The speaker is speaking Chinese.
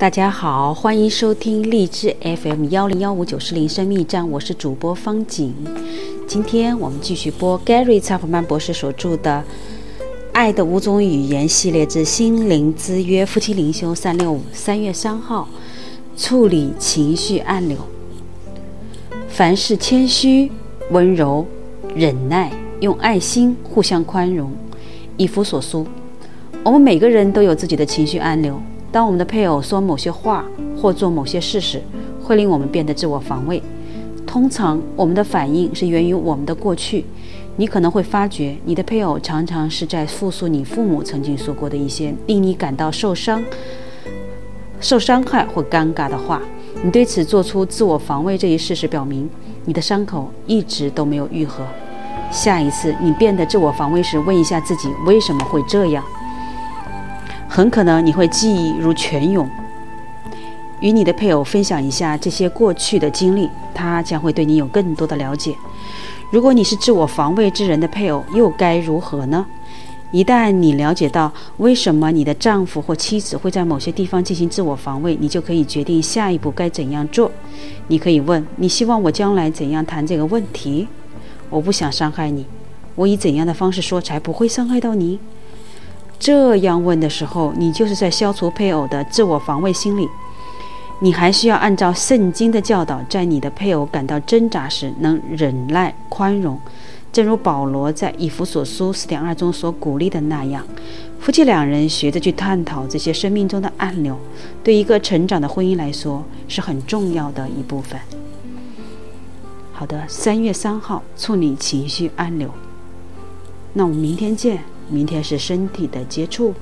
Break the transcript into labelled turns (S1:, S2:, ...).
S1: 大家好，欢迎收听荔枝 FM 幺零幺五九四零生命站，我是主播方景。今天我们继续播 Gary 查普曼博士所著的《爱的五种语言》系列之心灵之约夫妻灵修三六五三月三号，处理情绪暗流。凡事谦虚、温柔、忍耐，用爱心互相宽容。以弗所书，我们每个人都有自己的情绪暗流。当我们的配偶说某些话或做某些事时，会令我们变得自我防卫。通常，我们的反应是源于我们的过去。你可能会发觉，你的配偶常常是在复述你父母曾经说过的一些令你感到受伤、受伤害或尴尬的话。你对此做出自我防卫这一事实，表明你的伤口一直都没有愈合。下一次你变得自我防卫时，问一下自己为什么会这样。很可能你会记忆如泉涌，与你的配偶分享一下这些过去的经历，他将会对你有更多的了解。如果你是自我防卫之人的配偶，又该如何呢？一旦你了解到为什么你的丈夫或妻子会在某些地方进行自我防卫，你就可以决定下一步该怎样做。你可以问：你希望我将来怎样谈这个问题？我不想伤害你，我以怎样的方式说才不会伤害到你？这样问的时候，你就是在消除配偶的自我防卫心理。你还需要按照圣经的教导，在你的配偶感到挣扎时，能忍耐宽容，正如保罗在以弗所书四点二中所鼓励的那样。夫妻两人学着去探讨这些生命中的暗流，对一个成长的婚姻来说是很重要的一部分。好的，三月三号处理情绪暗流。那我们明天见。明天是身体的接触。